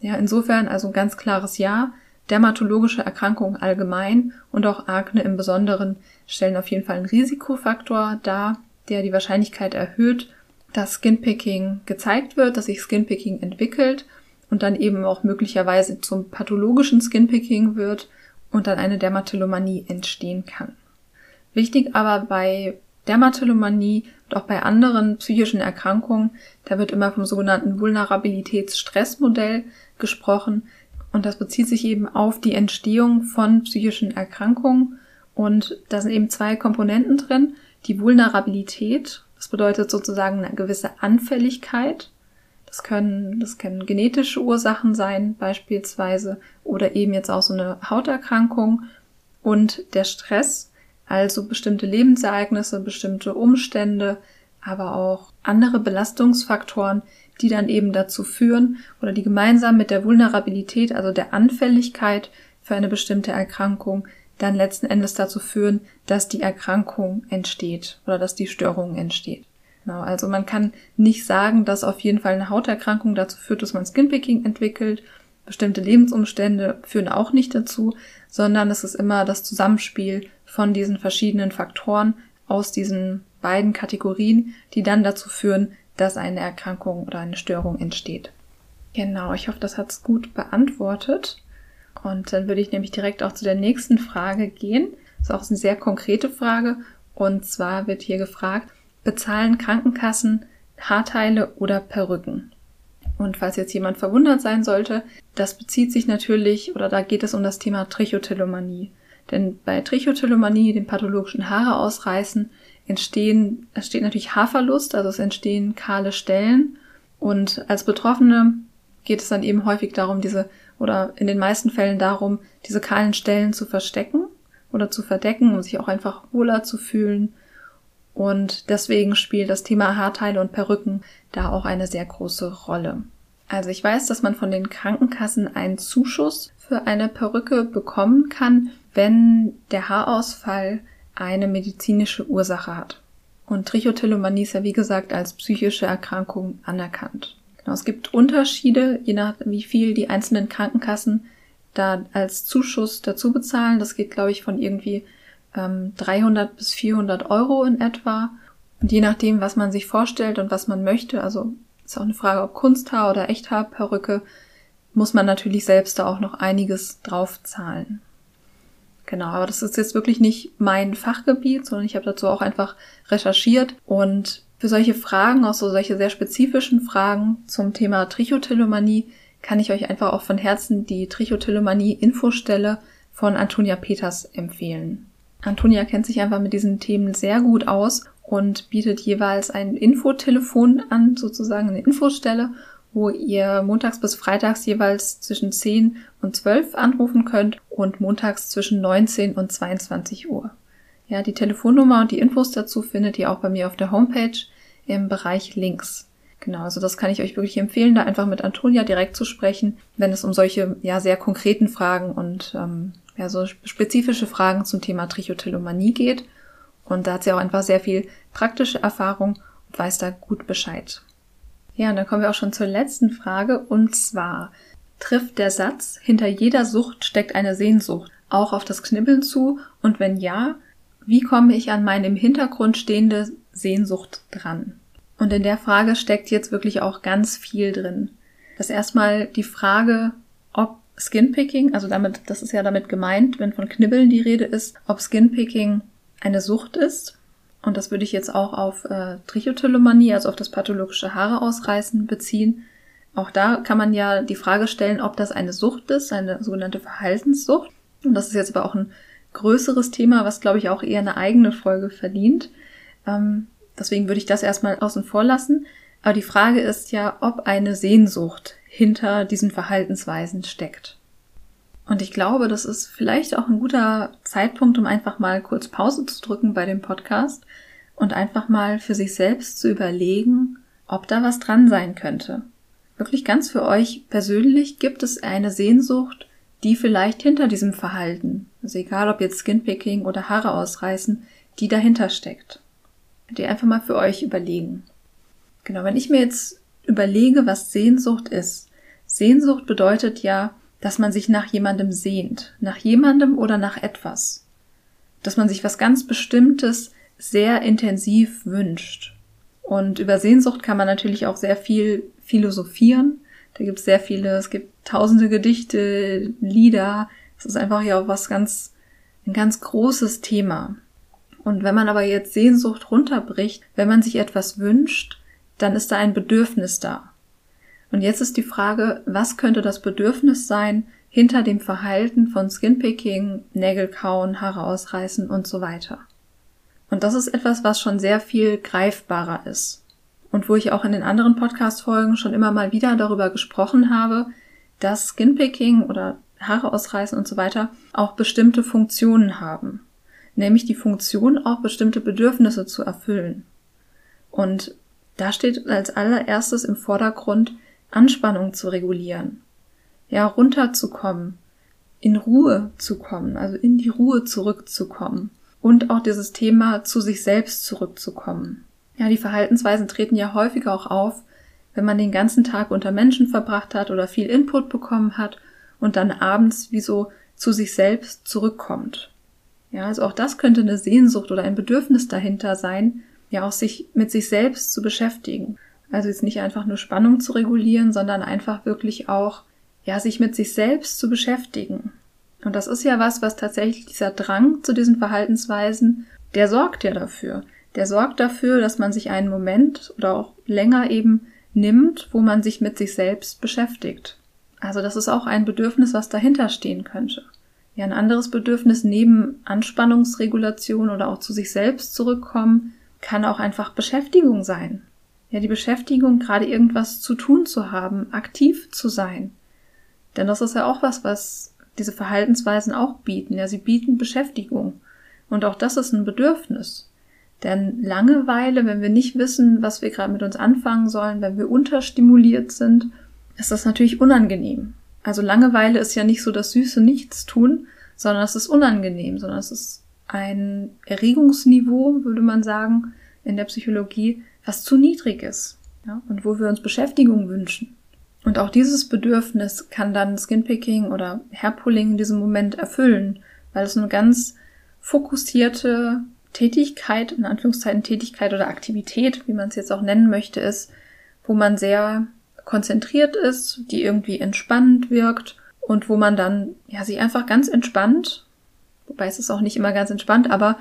Ja, insofern also ein ganz klares Ja. Dermatologische Erkrankungen allgemein und auch Akne im Besonderen stellen auf jeden Fall einen Risikofaktor dar, der die Wahrscheinlichkeit erhöht, dass Skinpicking gezeigt wird, dass sich Skinpicking entwickelt und dann eben auch möglicherweise zum pathologischen Skinpicking wird und dann eine Dermatillomanie entstehen kann. Wichtig aber bei Dermatillomanie und auch bei anderen psychischen Erkrankungen, da wird immer vom sogenannten Vulnerabilitätsstressmodell gesprochen und das bezieht sich eben auf die Entstehung von psychischen Erkrankungen und da sind eben zwei Komponenten drin. Die Vulnerabilität, das bedeutet sozusagen eine gewisse Anfälligkeit. Das können, das können genetische Ursachen sein, beispielsweise, oder eben jetzt auch so eine Hauterkrankung. Und der Stress, Also bestimmte Lebensereignisse, bestimmte Umstände, aber auch andere Belastungsfaktoren, die dann eben dazu führen oder die gemeinsam mit der Vulnerabilität, also der Anfälligkeit für eine bestimmte Erkrankung, dann letzten Endes dazu führen, dass die Erkrankung entsteht oder dass die Störung entsteht. Genau, also man kann nicht sagen, dass auf jeden Fall eine Hauterkrankung dazu führt, dass man Skinpicking entwickelt. Bestimmte Lebensumstände führen auch nicht dazu, sondern es ist immer das Zusammenspiel von diesen verschiedenen Faktoren aus diesen beiden Kategorien, die dann dazu führen, dass eine Erkrankung oder eine Störung entsteht. Genau, ich hoffe, das hat's gut beantwortet. Und dann würde ich nämlich direkt auch zu der nächsten Frage gehen. Das ist auch eine sehr konkrete Frage. Und zwar wird hier gefragt, bezahlen Krankenkassen Haarteile oder Perücken? Und falls jetzt jemand verwundert sein sollte, das bezieht sich natürlich, oder da geht es um das Thema Trichotillomanie. Denn bei Trichotillomanie, dem pathologischen Haare ausreißen, entstehen, es steht natürlich Haarverlust, also es entstehen kahle Stellen. Und als Betroffene geht es dann eben häufig darum, diese, oder in den meisten Fällen darum, diese kahlen Stellen zu verstecken oder zu verdecken, um sich auch einfach wohler zu fühlen. Und deswegen spielt das Thema Haarteile und Perücken da auch eine sehr große Rolle. Also ich weiß, dass man von den Krankenkassen einen Zuschuss für eine Perücke bekommen kann, wenn der Haarausfall eine medizinische Ursache hat. Und Trichotillomanie ist ja wie gesagt als psychische Erkrankung anerkannt. Genau, es gibt Unterschiede, je nach wie viel die einzelnen Krankenkassen da als Zuschuss dazu bezahlen. Das geht, glaube ich, von irgendwie ähm, 300 bis 400 Euro in etwa. Und je nachdem, was man sich vorstellt und was man möchte, also ist auch eine Frage, ob Kunsthaar oder Echthaarperücke, muss man natürlich selbst da auch noch einiges drauf zahlen. Genau, aber das ist jetzt wirklich nicht mein Fachgebiet, sondern ich habe dazu auch einfach recherchiert und für solche Fragen, auch so solche sehr spezifischen Fragen zum Thema Trichotillomanie, kann ich euch einfach auch von Herzen die Trichotillomanie-Infostelle von Antonia Peters empfehlen. Antonia kennt sich einfach mit diesen Themen sehr gut aus und bietet jeweils ein Infotelefon an, sozusagen eine Infostelle, wo ihr montags bis freitags jeweils zwischen 10 und 12 anrufen könnt und montags zwischen 19 und 22 Uhr. Ja, die Telefonnummer und die Infos dazu findet ihr auch bei mir auf der Homepage im Bereich Links. Genau, also das kann ich euch wirklich empfehlen, da einfach mit Antonia direkt zu sprechen, wenn es um solche ja sehr konkreten Fragen und ähm, ja so spezifische Fragen zum Thema Trichotillomanie geht. Und da hat sie auch einfach sehr viel praktische Erfahrung und weiß da gut Bescheid. Ja, und dann kommen wir auch schon zur letzten Frage und zwar trifft der Satz, hinter jeder Sucht steckt eine Sehnsucht auch auf das Knibbeln zu und wenn ja, wie komme ich an meine im Hintergrund stehende Sehnsucht dran? Und in der Frage steckt jetzt wirklich auch ganz viel drin. Das erstmal die Frage, ob Skinpicking, also damit, das ist ja damit gemeint, wenn von Knibbeln die Rede ist, ob Skinpicking eine Sucht ist und das würde ich jetzt auch auf äh, Trichotillomanie, also auf das pathologische Haare ausreißen, beziehen. Auch da kann man ja die Frage stellen, ob das eine Sucht ist, eine sogenannte Verhaltenssucht. Und das ist jetzt aber auch ein größeres Thema, was glaube ich auch eher eine eigene Folge verdient. Ähm, deswegen würde ich das erstmal außen vor lassen. Aber die Frage ist ja, ob eine Sehnsucht hinter diesen Verhaltensweisen steckt. Und ich glaube, das ist vielleicht auch ein guter Zeitpunkt, um einfach mal kurz Pause zu drücken bei dem Podcast und einfach mal für sich selbst zu überlegen, ob da was dran sein könnte. Wirklich ganz für euch persönlich gibt es eine Sehnsucht, die vielleicht hinter diesem Verhalten, also egal ob jetzt Skinpicking oder Haare ausreißen, die dahinter steckt. Ihr einfach mal für euch überlegen. Genau, wenn ich mir jetzt überlege, was Sehnsucht ist. Sehnsucht bedeutet ja, dass man sich nach jemandem sehnt, nach jemandem oder nach etwas, dass man sich was ganz Bestimmtes sehr intensiv wünscht. Und über Sehnsucht kann man natürlich auch sehr viel philosophieren. Da gibt es sehr viele, es gibt tausende Gedichte, Lieder. Es ist einfach ja auch was ganz, ein ganz großes Thema. Und wenn man aber jetzt Sehnsucht runterbricht, wenn man sich etwas wünscht, dann ist da ein Bedürfnis da. Und jetzt ist die Frage, was könnte das Bedürfnis sein hinter dem Verhalten von Skinpicking, Nägel kauen, Haare ausreißen und so weiter. Und das ist etwas, was schon sehr viel greifbarer ist. Und wo ich auch in den anderen Podcast-Folgen schon immer mal wieder darüber gesprochen habe, dass Skinpicking oder Haare ausreißen und so weiter auch bestimmte Funktionen haben. nämlich die Funktion, auch bestimmte Bedürfnisse zu erfüllen. Und da steht als allererstes im Vordergrund, Anspannung zu regulieren. Ja, runterzukommen, in Ruhe zu kommen, also in die Ruhe zurückzukommen und auch dieses Thema zu sich selbst zurückzukommen. Ja, die Verhaltensweisen treten ja häufiger auch auf, wenn man den ganzen Tag unter Menschen verbracht hat oder viel Input bekommen hat und dann abends wie so zu sich selbst zurückkommt. Ja, also auch das könnte eine Sehnsucht oder ein Bedürfnis dahinter sein, ja auch sich mit sich selbst zu beschäftigen. Also jetzt nicht einfach nur Spannung zu regulieren, sondern einfach wirklich auch, ja, sich mit sich selbst zu beschäftigen. Und das ist ja was, was tatsächlich dieser Drang zu diesen Verhaltensweisen, der sorgt ja dafür. Der sorgt dafür, dass man sich einen Moment oder auch länger eben nimmt, wo man sich mit sich selbst beschäftigt. Also das ist auch ein Bedürfnis, was dahinter stehen könnte. Ja, ein anderes Bedürfnis neben Anspannungsregulation oder auch zu sich selbst zurückkommen, kann auch einfach Beschäftigung sein. Ja, die Beschäftigung, gerade irgendwas zu tun zu haben, aktiv zu sein. Denn das ist ja auch was, was diese Verhaltensweisen auch bieten. Ja, sie bieten Beschäftigung. Und auch das ist ein Bedürfnis. Denn Langeweile, wenn wir nicht wissen, was wir gerade mit uns anfangen sollen, wenn wir unterstimuliert sind, ist das natürlich unangenehm. Also Langeweile ist ja nicht so das süße Nichtstun, sondern es ist unangenehm, sondern es ist ein Erregungsniveau, würde man sagen, in der Psychologie, was zu niedrig ist. Ja, und wo wir uns Beschäftigung wünschen. Und auch dieses Bedürfnis kann dann Skinpicking oder Hairpulling in diesem Moment erfüllen, weil es eine ganz fokussierte Tätigkeit, in Anführungszeichen Tätigkeit oder Aktivität, wie man es jetzt auch nennen möchte, ist, wo man sehr konzentriert ist, die irgendwie entspannend wirkt und wo man dann ja sich einfach ganz entspannt, wobei es ist auch nicht immer ganz entspannt, aber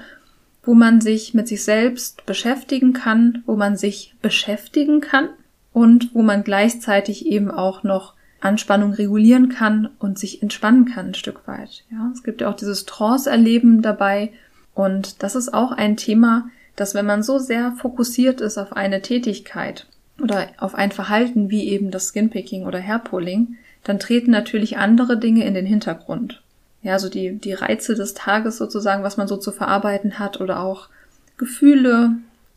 wo man sich mit sich selbst beschäftigen kann, wo man sich beschäftigen kann und wo man gleichzeitig eben auch noch Anspannung regulieren kann und sich entspannen kann ein Stück weit. Ja, es gibt ja auch dieses Trance-Erleben dabei, und das ist auch ein Thema, dass wenn man so sehr fokussiert ist auf eine Tätigkeit oder auf ein Verhalten wie eben das Skinpicking oder Hairpulling, dann treten natürlich andere Dinge in den Hintergrund. Ja, so die, die Reize des Tages sozusagen, was man so zu verarbeiten hat oder auch Gefühle,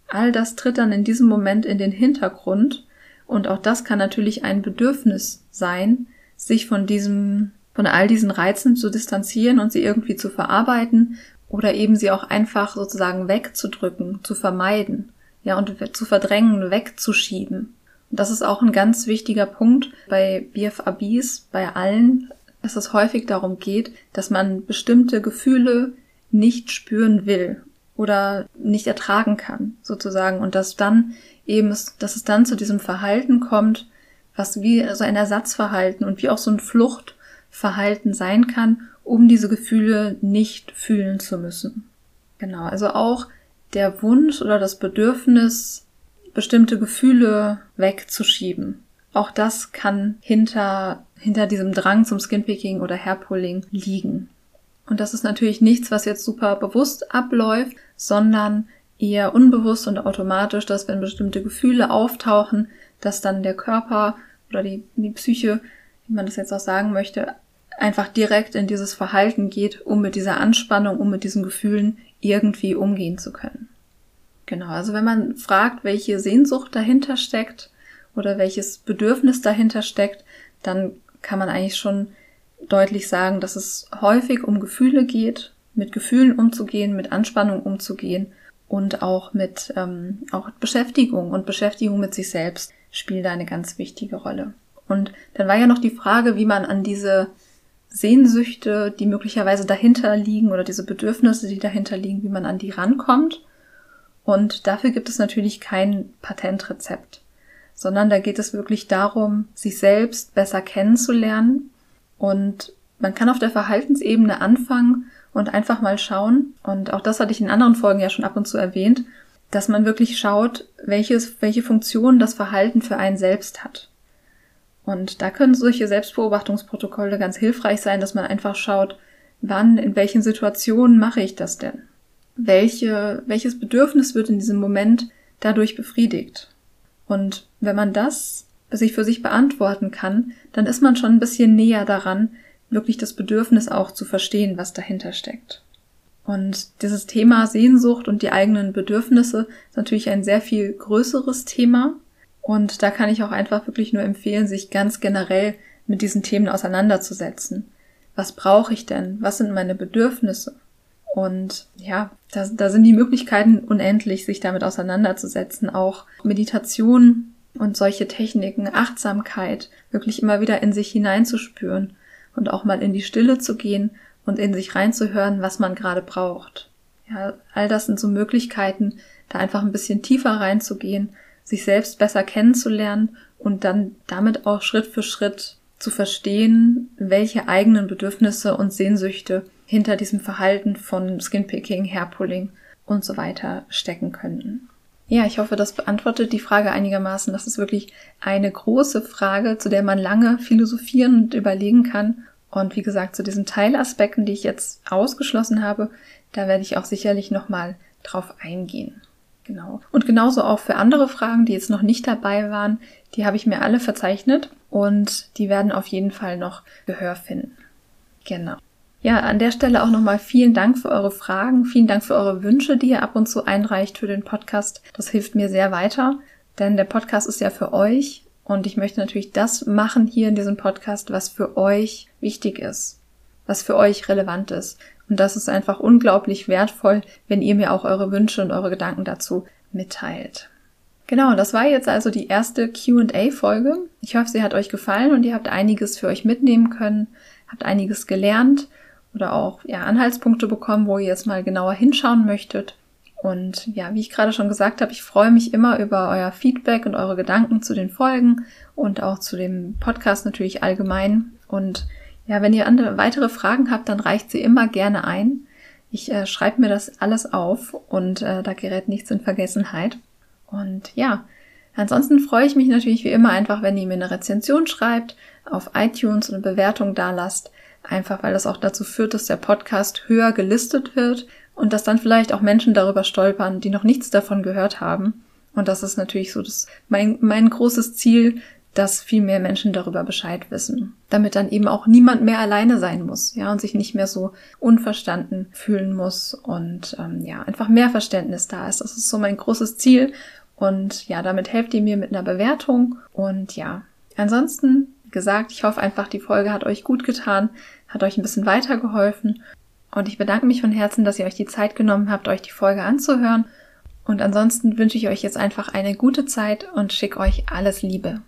all das tritt dann in diesem Moment in den Hintergrund. Und auch das kann natürlich ein Bedürfnis sein, sich von diesem, von all diesen Reizen zu distanzieren und sie irgendwie zu verarbeiten oder eben sie auch einfach sozusagen wegzudrücken, zu vermeiden, ja, und zu verdrängen, wegzuschieben. Und das ist auch ein ganz wichtiger Punkt bei BFABs, bei allen, dass es häufig darum geht, dass man bestimmte Gefühle nicht spüren will oder nicht ertragen kann, sozusagen, und dass dann eben, dass es dann zu diesem Verhalten kommt, was wie so ein Ersatzverhalten und wie auch so ein Fluchtverhalten sein kann, um diese Gefühle nicht fühlen zu müssen. Genau, also auch der Wunsch oder das Bedürfnis, bestimmte Gefühle wegzuschieben. Auch das kann hinter, hinter diesem Drang zum Skinpicking oder Hairpulling liegen. Und das ist natürlich nichts, was jetzt super bewusst abläuft, sondern eher unbewusst und automatisch, dass wenn bestimmte Gefühle auftauchen, dass dann der Körper oder die, die Psyche, wie man das jetzt auch sagen möchte, einfach direkt in dieses Verhalten geht, um mit dieser Anspannung, um mit diesen Gefühlen irgendwie umgehen zu können. Genau, also wenn man fragt, welche Sehnsucht dahinter steckt oder welches Bedürfnis dahinter steckt, dann kann man eigentlich schon deutlich sagen, dass es häufig um Gefühle geht, mit Gefühlen umzugehen, mit Anspannung umzugehen und auch mit ähm, auch Beschäftigung und Beschäftigung mit sich selbst spielt da eine ganz wichtige Rolle. Und dann war ja noch die Frage, wie man an diese Sehnsüchte, die möglicherweise dahinter liegen oder diese Bedürfnisse, die dahinter liegen, wie man an die rankommt. Und dafür gibt es natürlich kein Patentrezept, sondern da geht es wirklich darum, sich selbst besser kennenzulernen. Und man kann auf der Verhaltensebene anfangen und einfach mal schauen, und auch das hatte ich in anderen Folgen ja schon ab und zu erwähnt, dass man wirklich schaut, welches, welche Funktion das Verhalten für einen selbst hat. Und da können solche Selbstbeobachtungsprotokolle ganz hilfreich sein, dass man einfach schaut, wann, in welchen Situationen mache ich das denn? Welche, welches Bedürfnis wird in diesem Moment dadurch befriedigt? Und wenn man das sich für sich beantworten kann, dann ist man schon ein bisschen näher daran, wirklich das Bedürfnis auch zu verstehen, was dahinter steckt. Und dieses Thema Sehnsucht und die eigenen Bedürfnisse ist natürlich ein sehr viel größeres Thema. Und da kann ich auch einfach wirklich nur empfehlen, sich ganz generell mit diesen Themen auseinanderzusetzen. Was brauche ich denn? Was sind meine Bedürfnisse? Und ja, da, da sind die Möglichkeiten unendlich, sich damit auseinanderzusetzen. Auch Meditation und solche Techniken, Achtsamkeit, wirklich immer wieder in sich hineinzuspüren und auch mal in die Stille zu gehen und in sich reinzuhören, was man gerade braucht. Ja, all das sind so Möglichkeiten, da einfach ein bisschen tiefer reinzugehen, sich selbst besser kennenzulernen und dann damit auch Schritt für Schritt zu verstehen, welche eigenen Bedürfnisse und Sehnsüchte hinter diesem Verhalten von Skinpicking, Hairpulling und so weiter stecken könnten. Ja, ich hoffe, das beantwortet die Frage einigermaßen. Das ist wirklich eine große Frage, zu der man lange philosophieren und überlegen kann. Und wie gesagt, zu diesen Teilaspekten, die ich jetzt ausgeschlossen habe, da werde ich auch sicherlich nochmal drauf eingehen. Genau. Und genauso auch für andere Fragen, die jetzt noch nicht dabei waren, die habe ich mir alle verzeichnet und die werden auf jeden Fall noch Gehör finden. Genau. Ja, an der Stelle auch nochmal vielen Dank für eure Fragen, vielen Dank für eure Wünsche, die ihr ab und zu einreicht für den Podcast. Das hilft mir sehr weiter, denn der Podcast ist ja für euch und ich möchte natürlich das machen hier in diesem Podcast, was für euch wichtig ist, was für euch relevant ist. Und das ist einfach unglaublich wertvoll, wenn ihr mir auch eure Wünsche und eure Gedanken dazu mitteilt. Genau, das war jetzt also die erste QA-Folge. Ich hoffe, sie hat euch gefallen und ihr habt einiges für euch mitnehmen können, habt einiges gelernt oder auch ja, Anhaltspunkte bekommen, wo ihr jetzt mal genauer hinschauen möchtet. Und ja, wie ich gerade schon gesagt habe, ich freue mich immer über euer Feedback und eure Gedanken zu den Folgen und auch zu dem Podcast natürlich allgemein. Und ja, wenn ihr andere, weitere Fragen habt, dann reicht sie immer gerne ein. Ich äh, schreibe mir das alles auf und äh, da gerät nichts in Vergessenheit. Und ja, ansonsten freue ich mich natürlich wie immer einfach, wenn ihr mir eine Rezension schreibt, auf iTunes eine Bewertung da lasst einfach weil das auch dazu führt, dass der Podcast höher gelistet wird und dass dann vielleicht auch Menschen darüber stolpern, die noch nichts davon gehört haben. Und das ist natürlich so das, mein, mein großes Ziel, dass viel mehr Menschen darüber Bescheid wissen, damit dann eben auch niemand mehr alleine sein muss, ja, und sich nicht mehr so unverstanden fühlen muss und ähm, ja, einfach mehr Verständnis da ist. Das ist so mein großes Ziel und ja, damit helft ihr mir mit einer Bewertung und ja, ansonsten gesagt, ich hoffe einfach, die Folge hat euch gut getan, hat euch ein bisschen weitergeholfen. Und ich bedanke mich von Herzen, dass ihr euch die Zeit genommen habt, euch die Folge anzuhören. Und ansonsten wünsche ich euch jetzt einfach eine gute Zeit und schicke euch alles Liebe.